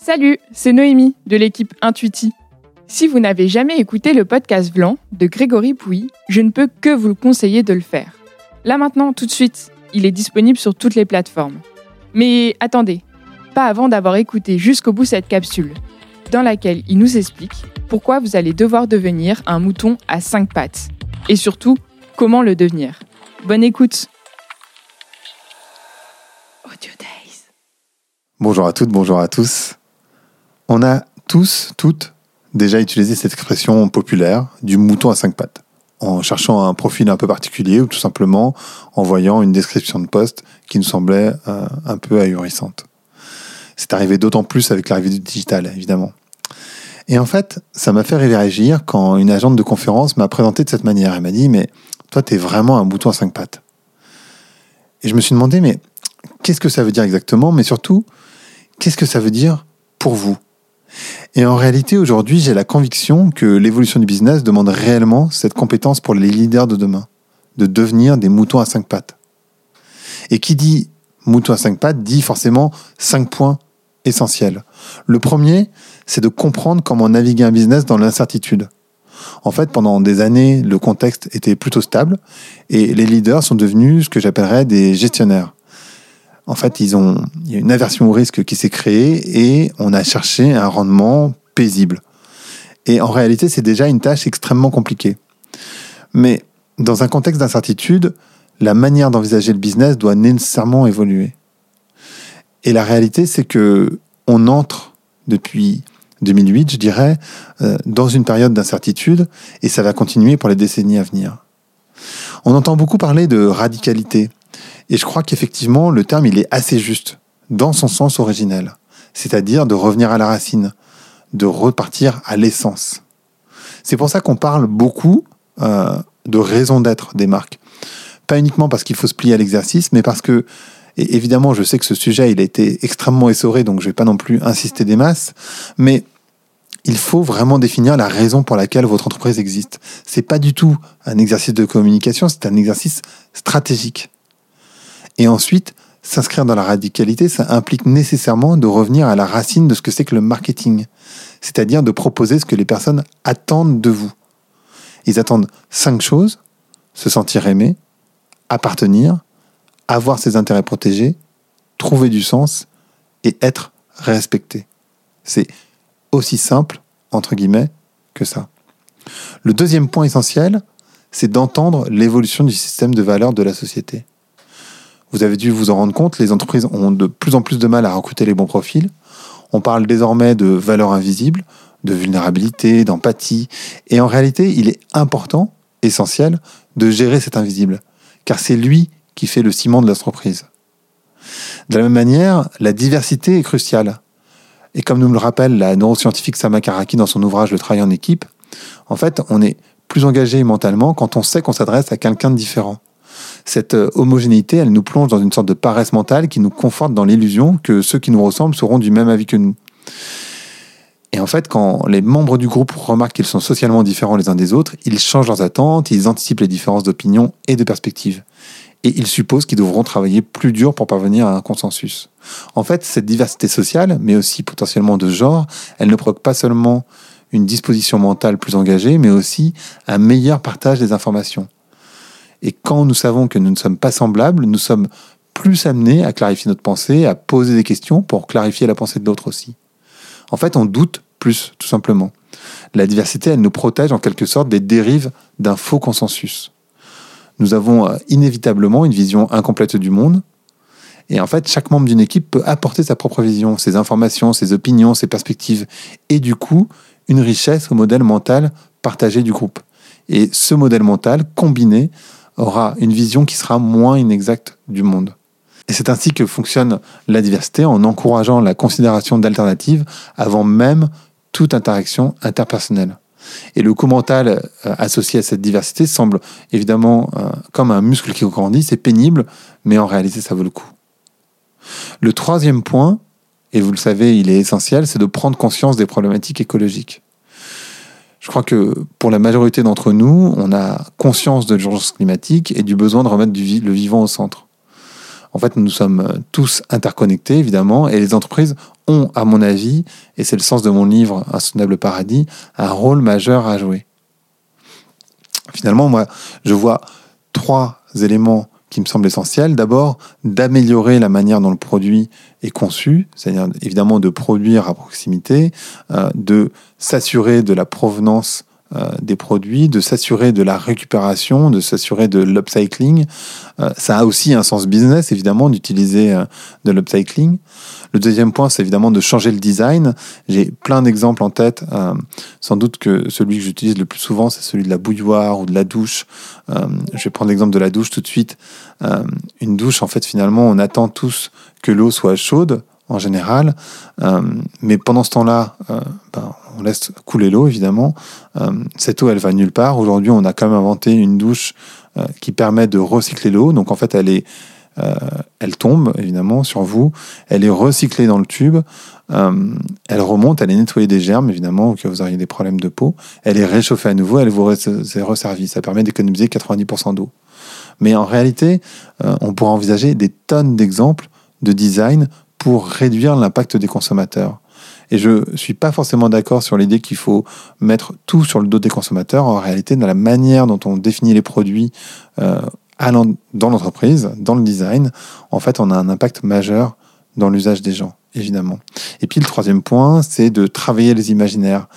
Salut, c'est Noémie de l'équipe Intuiti. Si vous n'avez jamais écouté le podcast Blanc de Grégory Pouy, je ne peux que vous le conseiller de le faire. Là maintenant, tout de suite, il est disponible sur toutes les plateformes. Mais attendez, pas avant d'avoir écouté jusqu'au bout cette capsule, dans laquelle il nous explique pourquoi vous allez devoir devenir un mouton à cinq pattes. Et surtout, comment le devenir. Bonne écoute. Bonjour à toutes, bonjour à tous. On a tous, toutes, déjà utilisé cette expression populaire du mouton à cinq pattes, en cherchant un profil un peu particulier ou tout simplement en voyant une description de poste qui nous semblait euh, un peu ahurissante. C'est arrivé d'autant plus avec l'arrivée du digital, évidemment. Et en fait, ça m'a fait réagir quand une agente de conférence m'a présenté de cette manière. Elle m'a dit, mais toi, tu es vraiment un mouton à cinq pattes. Et je me suis demandé, mais qu'est-ce que ça veut dire exactement? Mais surtout, qu'est-ce que ça veut dire pour vous? Et en réalité, aujourd'hui, j'ai la conviction que l'évolution du business demande réellement cette compétence pour les leaders de demain, de devenir des moutons à cinq pattes. Et qui dit mouton à cinq pattes dit forcément cinq points essentiels. Le premier, c'est de comprendre comment naviguer un business dans l'incertitude. En fait, pendant des années, le contexte était plutôt stable et les leaders sont devenus ce que j'appellerais des gestionnaires en fait, ils ont, il y a une aversion au risque qui s'est créée et on a cherché un rendement paisible. Et en réalité, c'est déjà une tâche extrêmement compliquée. Mais dans un contexte d'incertitude, la manière d'envisager le business doit nécessairement évoluer. Et la réalité, c'est que on entre depuis 2008, je dirais, euh, dans une période d'incertitude et ça va continuer pour les décennies à venir. On entend beaucoup parler de radicalité et je crois qu'effectivement, le terme, il est assez juste, dans son sens originel, c'est-à-dire de revenir à la racine, de repartir à l'essence. C'est pour ça qu'on parle beaucoup euh, de raison d'être des marques. Pas uniquement parce qu'il faut se plier à l'exercice, mais parce que, évidemment, je sais que ce sujet, il a été extrêmement essoré, donc je ne vais pas non plus insister des masses, mais il faut vraiment définir la raison pour laquelle votre entreprise existe. C'est pas du tout un exercice de communication, c'est un exercice stratégique. Et ensuite, s'inscrire dans la radicalité, ça implique nécessairement de revenir à la racine de ce que c'est que le marketing, c'est-à-dire de proposer ce que les personnes attendent de vous. Ils attendent cinq choses, se sentir aimé, appartenir, avoir ses intérêts protégés, trouver du sens et être respecté. C'est aussi simple, entre guillemets, que ça. Le deuxième point essentiel, c'est d'entendre l'évolution du système de valeurs de la société. Vous avez dû vous en rendre compte, les entreprises ont de plus en plus de mal à recruter les bons profils. On parle désormais de valeurs invisibles, de vulnérabilité, d'empathie. Et en réalité, il est important, essentiel, de gérer cet invisible, car c'est lui qui fait le ciment de l'entreprise. De la même manière, la diversité est cruciale. Et comme nous le rappelle la neuroscientifique Sama Karaki dans son ouvrage Le travail en équipe, en fait, on est plus engagé mentalement quand on sait qu'on s'adresse à quelqu'un de différent cette euh, homogénéité, elle nous plonge dans une sorte de paresse mentale qui nous conforte dans l'illusion que ceux qui nous ressemblent seront du même avis que nous. Et en fait, quand les membres du groupe remarquent qu'ils sont socialement différents les uns des autres, ils changent leurs attentes, ils anticipent les différences d'opinion et de perspective. Et ils supposent qu'ils devront travailler plus dur pour parvenir à un consensus. En fait, cette diversité sociale, mais aussi potentiellement de genre, elle ne provoque pas seulement une disposition mentale plus engagée, mais aussi un meilleur partage des informations. Et quand nous savons que nous ne sommes pas semblables, nous sommes plus amenés à clarifier notre pensée, à poser des questions pour clarifier la pensée de l'autre aussi. En fait, on doute plus, tout simplement. La diversité, elle nous protège en quelque sorte des dérives d'un faux consensus. Nous avons euh, inévitablement une vision incomplète du monde. Et en fait, chaque membre d'une équipe peut apporter sa propre vision, ses informations, ses opinions, ses perspectives, et du coup, une richesse au modèle mental partagé du groupe. Et ce modèle mental combiné aura une vision qui sera moins inexacte du monde. Et c'est ainsi que fonctionne la diversité en encourageant la considération d'alternatives avant même toute interaction interpersonnelle. Et le coût mental euh, associé à cette diversité semble évidemment euh, comme un muscle qui grandit, c'est pénible, mais en réalité ça vaut le coup. Le troisième point, et vous le savez, il est essentiel, c'est de prendre conscience des problématiques écologiques. Je crois que pour la majorité d'entre nous, on a conscience de l'urgence climatique et du besoin de remettre le vivant au centre. En fait, nous sommes tous interconnectés, évidemment, et les entreprises ont, à mon avis, et c'est le sens de mon livre Un soutenable paradis, un rôle majeur à jouer. Finalement, moi, je vois trois éléments qui me semblent essentiels. D'abord, d'améliorer la manière dont le produit est conçu, c'est-à-dire évidemment de produire à proximité, euh, de s'assurer de la provenance euh, des produits, de s'assurer de la récupération, de s'assurer de l'upcycling. Euh, ça a aussi un sens business, évidemment, d'utiliser de l'upcycling. Le deuxième point, c'est évidemment de changer le design. J'ai plein d'exemples en tête. sans doute que celui que j'utilise le plus souvent, c'est celui de la bouilloire ou de la douche. je vais prendre l'exemple de la douche tout de suite. une douche, en fait, finalement, on attend tous que l'eau soit chaude en général. Euh, mais pendant ce temps-là, euh, ben, on laisse couler l'eau, évidemment. Euh, cette eau, elle va nulle part. Aujourd'hui, on a quand même inventé une douche qui permet de recycler l'eau. Donc, en fait, elle est... elle tombe évidemment sur vous, elle est recyclée dans le tube, elle remonte, elle est nettoyée des germes évidemment, où vous auriez des problèmes de peau, elle est réchauffée à nouveau, elle vous est resservie. Ça permet d'économiser 90% d'eau. Mais en réalité, on pourrait envisager des tonnes d'exemples de design pour réduire l'impact des consommateurs. Et je ne suis pas forcément d'accord sur l'idée qu'il faut mettre tout sur le dos des consommateurs. En réalité, dans la manière dont on définit les produits euh, dans l'entreprise, dans le design, en fait, on a un impact majeur dans l'usage des gens, évidemment. Et puis le troisième point, c'est de travailler les imaginaires.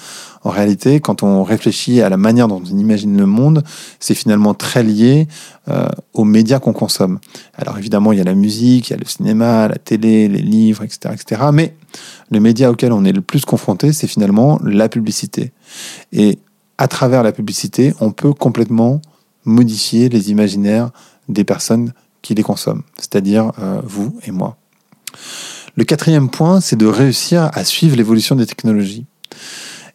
En réalité, quand on réfléchit à la manière dont on imagine le monde, c'est finalement très lié euh, aux médias qu'on consomme. Alors évidemment, il y a la musique, il y a le cinéma, la télé, les livres, etc., etc. Mais le média auquel on est le plus confronté, c'est finalement la publicité. Et à travers la publicité, on peut complètement modifier les imaginaires des personnes qui les consomment, c'est-à-dire euh, vous et moi. Le quatrième point, c'est de réussir à suivre l'évolution des technologies.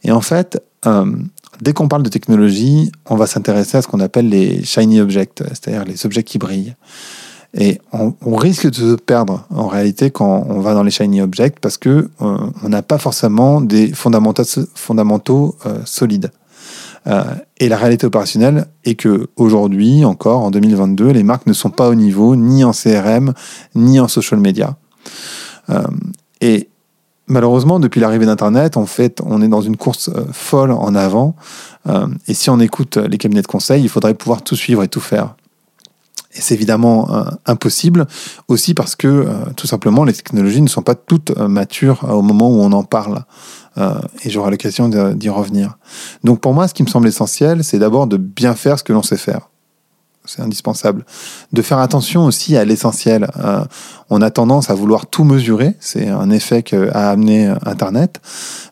Et en fait, euh, dès qu'on parle de technologie, on va s'intéresser à ce qu'on appelle les shiny objects, c'est-à-dire les objets qui brillent. Et on, risque de se perdre en réalité quand on va dans les shiny objects parce que euh, on n'a pas forcément des fondamentaux, solides. Et la réalité opérationnelle est que aujourd'hui, encore en 2022, les marques ne sont pas au niveau ni en CRM ni en social media. et malheureusement, depuis l'arrivée d'Internet, en fait, on est dans une course euh, folle en avant. Euh, et si on écoute les cabinets de conseil, il faudrait pouvoir tout suivre et tout faire. Et c'est évidemment euh, impossible, aussi parce que tout simplement les technologies ne sont pas toutes matures au moment où on en parle. et j'aurai l'occasion d'y revenir. Donc pour moi, ce qui me semble essentiel, c'est d'abord de bien faire ce que l'on sait faire c'est indispensable. De faire attention aussi à l'essentiel. Euh, on a tendance à vouloir tout mesurer, c'est un effet qu'a amené Internet,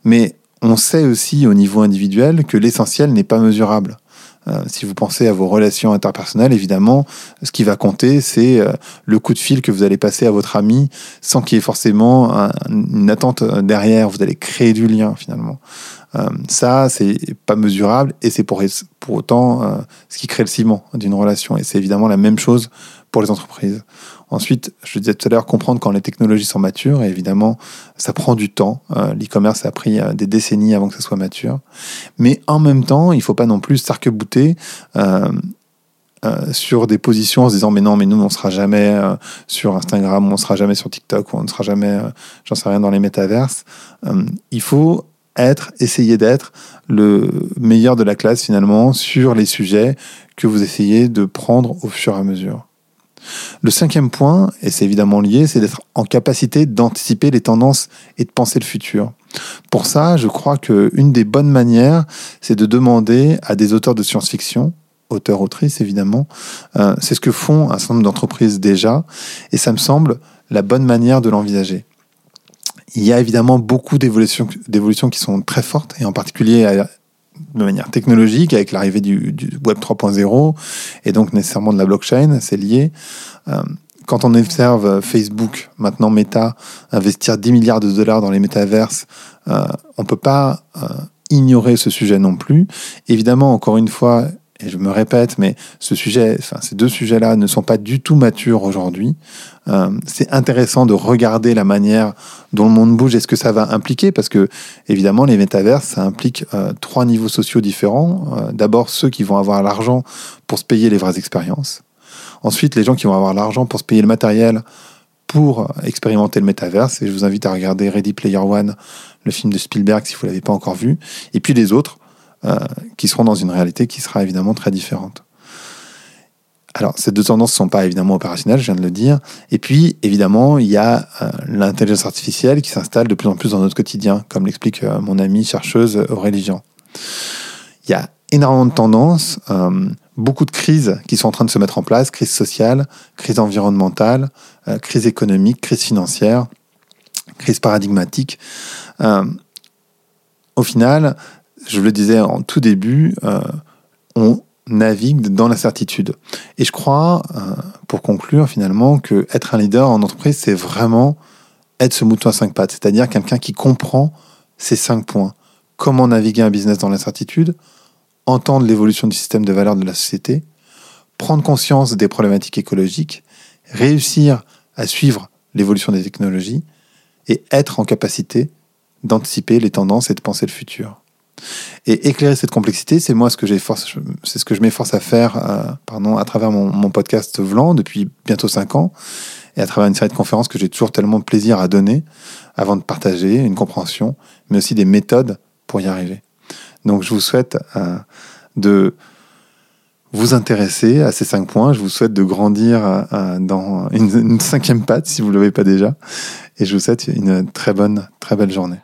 mais on sait aussi au niveau individuel que l'essentiel n'est pas mesurable. Euh, si vous pensez à vos relations interpersonnelles, évidemment, ce qui va compter, c'est euh, le coup de fil que vous allez passer à votre ami sans qu'il y ait forcément une attente derrière. Vous allez créer du lien finalement. Euh, ça, c'est pas mesurable et c'est pour, pour autant ce qui crée le ciment d'une relation. Et c'est évidemment la même chose pour les entreprises. Ensuite, je disais tout à l'heure, comprendre quand les technologies sont matures, et évidemment, ça prend du temps. Euh, l'e-commerce a pris euh, des décennies avant que ça soit mature. Mais en même temps, il ne faut pas non plus s'arc-bouter euh, sur des positions en se disant mais non, mais nous, on ne sera jamais sur Instagram, on ne sera jamais sur TikTok, on ne sera jamais, j'en sais rien, dans les métaverses. il faut être, essayer d'être le meilleur de la classe finalement sur les sujets que vous essayez de prendre au fur et à mesure. Le cinquième point, et c'est évidemment lié, c'est d'être en capacité d'anticiper les tendances et de penser le futur. Pour ça, je crois qu'une des bonnes manières, c'est de demander à des auteurs de science-fiction, auteurs, autrices évidemment, euh, c'est ce que font un certain nombre d'entreprises déjà, et ça me semble la bonne manière de l'envisager. Il y a évidemment beaucoup d'évolutions qui sont très fortes, et en particulier de manière technologique avec l'arrivée du, Web 3.0 et donc nécessairement de la blockchain, c'est lié. Euh, quand on observe Facebook, maintenant Meta, investir 10 milliards de dollars dans les métaverses, euh, on ne peut pas euh, ignorer ce sujet non plus. Évidemment, encore une fois, et je me répète, mais ce sujet, enfin, ces deux sujets-là ne sont pas du tout matures aujourd'hui. Euh, c'est intéressant de regarder la manière dont le monde bouge et ce que ça va impliquer, parce que évidemment, les métaverses, ça implique euh, trois niveaux sociaux différents. Euh, d'abord, ceux qui vont avoir l'argent pour se payer les vraies expériences. Ensuite, les gens qui vont avoir l'argent pour se payer le matériel pour expérimenter le métaverse. Et je vous invite à regarder Ready Player One, le film de Spielberg, si vous ne l'avez pas encore vu. Et puis les autres, euh, qui seront dans une réalité qui sera évidemment très différente. Alors, ces deux tendances ne sont pas évidemment opérationnelles, je viens de le dire. Et puis, évidemment, il y a euh, l'intelligence artificielle qui s'installe de plus en plus dans notre quotidien, comme l'explique euh, mon amie chercheuse Aurélie Jean. Il y a énormément de tendances, beaucoup de crises qui sont en train de se mettre en place, crise sociale, crise environnementale, crise économique, crise financière, crise paradigmatique. au final, je le disais en tout début, on navigue dans l'incertitude. Et je crois, euh, pour conclure finalement, que être un leader en entreprise, c'est vraiment être ce mouton à cinq pattes, c'est-à-dire quelqu'un qui comprend ces cinq points. Comment naviguer un business dans l'incertitude, entendre l'évolution du système de valeurs de la société, prendre conscience des problématiques écologiques, réussir à suivre l'évolution des technologies et être en capacité d'anticiper les tendances et de penser le futur. Et éclairer cette complexité, c'est moi ce que c'est ce que je m'efforce à faire, euh, pardon, à travers mon, podcast Vlan depuis bientôt cinq ans, et à travers une série de conférences que j'ai toujours tellement de plaisir à donner, avant de partager une compréhension, mais aussi des méthodes pour y arriver. Donc je vous souhaite euh, de vous intéresser à ces cinq points. Je vous souhaite de grandir euh, dans une, une cinquième patte si vous ne l'avez pas déjà. Et je vous souhaite une très bonne, très belle journée.